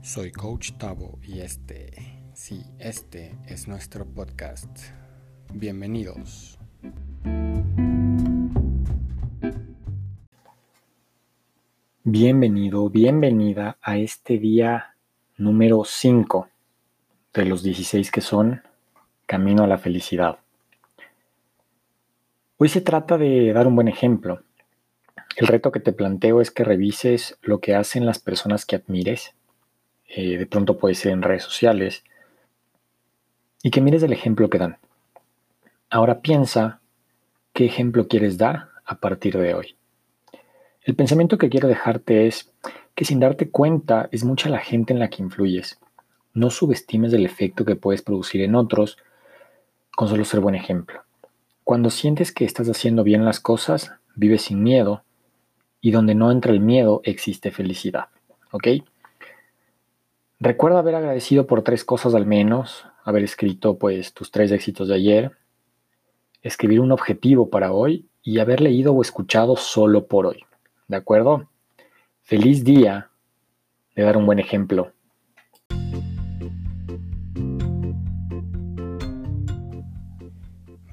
Soy Coach Tavo y este, sí, este es nuestro podcast. Bienvenidos. Bienvenido, bienvenida a este día número 5 de los 16 que son Camino a la Felicidad. Hoy se trata de dar un buen ejemplo. El reto que te planteo es que revises lo que hacen las personas que admires eh, de pronto puede ser en redes sociales, y que mires el ejemplo que dan. Ahora piensa qué ejemplo quieres dar a partir de hoy. El pensamiento que quiero dejarte es que sin darte cuenta es mucha la gente en la que influyes. No subestimes el efecto que puedes producir en otros con solo ser buen ejemplo. Cuando sientes que estás haciendo bien las cosas, vives sin miedo y donde no entra el miedo existe felicidad. ¿Ok? Recuerda haber agradecido por tres cosas al menos, haber escrito pues tus tres éxitos de ayer, escribir un objetivo para hoy y haber leído o escuchado solo por hoy. ¿De acuerdo? Feliz día de dar un buen ejemplo.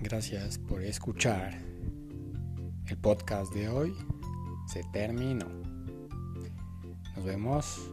Gracias por escuchar. El podcast de hoy se terminó. Nos vemos